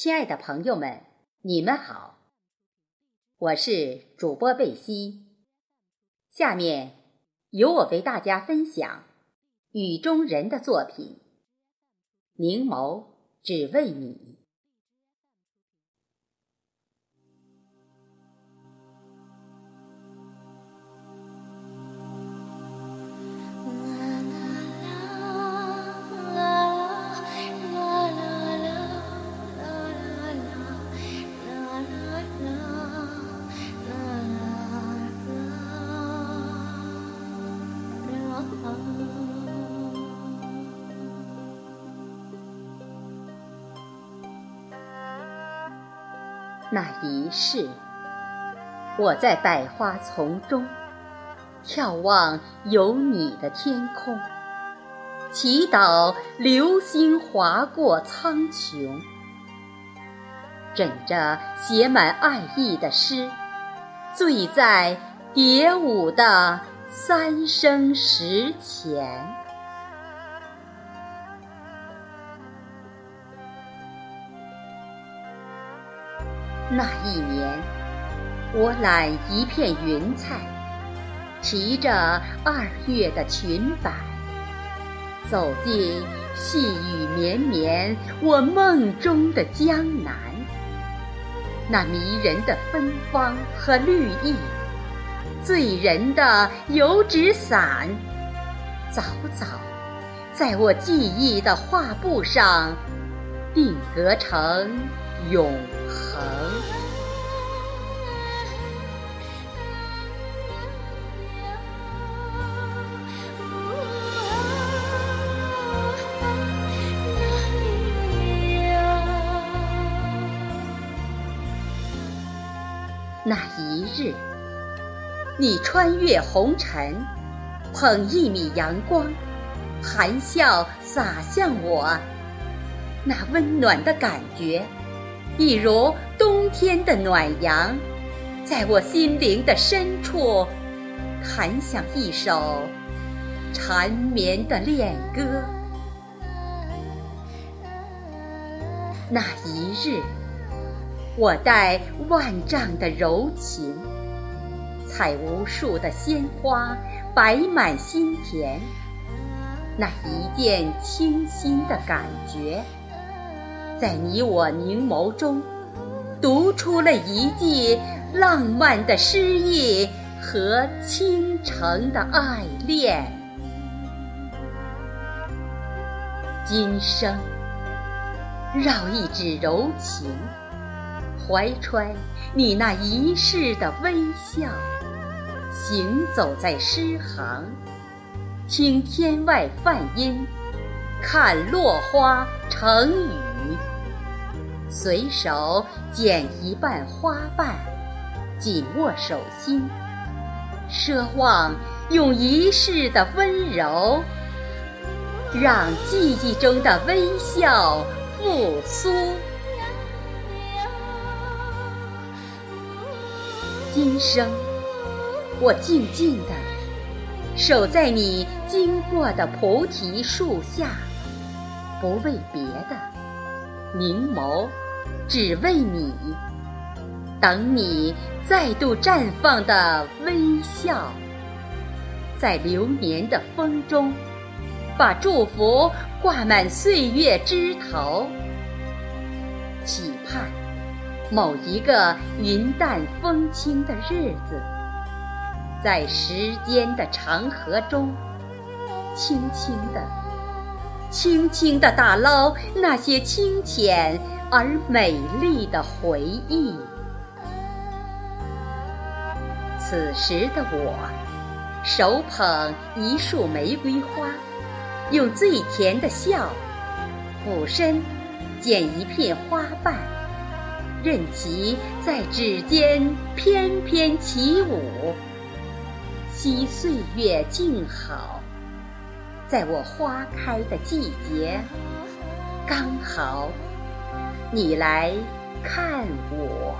亲爱的朋友们，你们好，我是主播贝西。下面由我为大家分享雨中人的作品《凝眸只为你》。那一世，我在百花丛中眺望有你的天空，祈祷流星划过苍穹，枕着写满爱意的诗，醉在蝶舞的三生石前。那一年，我揽一片云彩，提着二月的裙摆，走进细雨绵绵我梦中的江南。那迷人的芬芳和绿意，醉人的油纸伞，早早在我记忆的画布上定格成永恒。那一日，你穿越红尘，捧一米阳光，含笑洒向我。那温暖的感觉，一如冬天的暖阳，在我心灵的深处，弹响一首缠绵的恋歌。那一日。我带万丈的柔情，采无数的鲜花，摆满心田。那一见倾心的感觉，在你我凝眸中，读出了一季浪漫的诗意和倾城的爱恋。今生，绕一指柔情。怀揣你那一世的微笑，行走在诗行，听天外梵音，看落花成雨，随手捡一瓣花瓣，紧握手心，奢望用一世的温柔，让记忆中的微笑复苏。今生，我静静地守在你经过的菩提树下，不为别的，凝眸只为你，等你再度绽放的微笑，在流年的风中，把祝福挂满岁月枝头，期盼。某一个云淡风轻的日子，在时间的长河中，轻轻地、轻轻地打捞那些清浅而美丽的回忆。此时的我，手捧一束玫瑰花，用最甜的笑，俯身捡一片花瓣。任其在指尖翩翩起舞，惜岁月静好，在我花开的季节，刚好你来看我。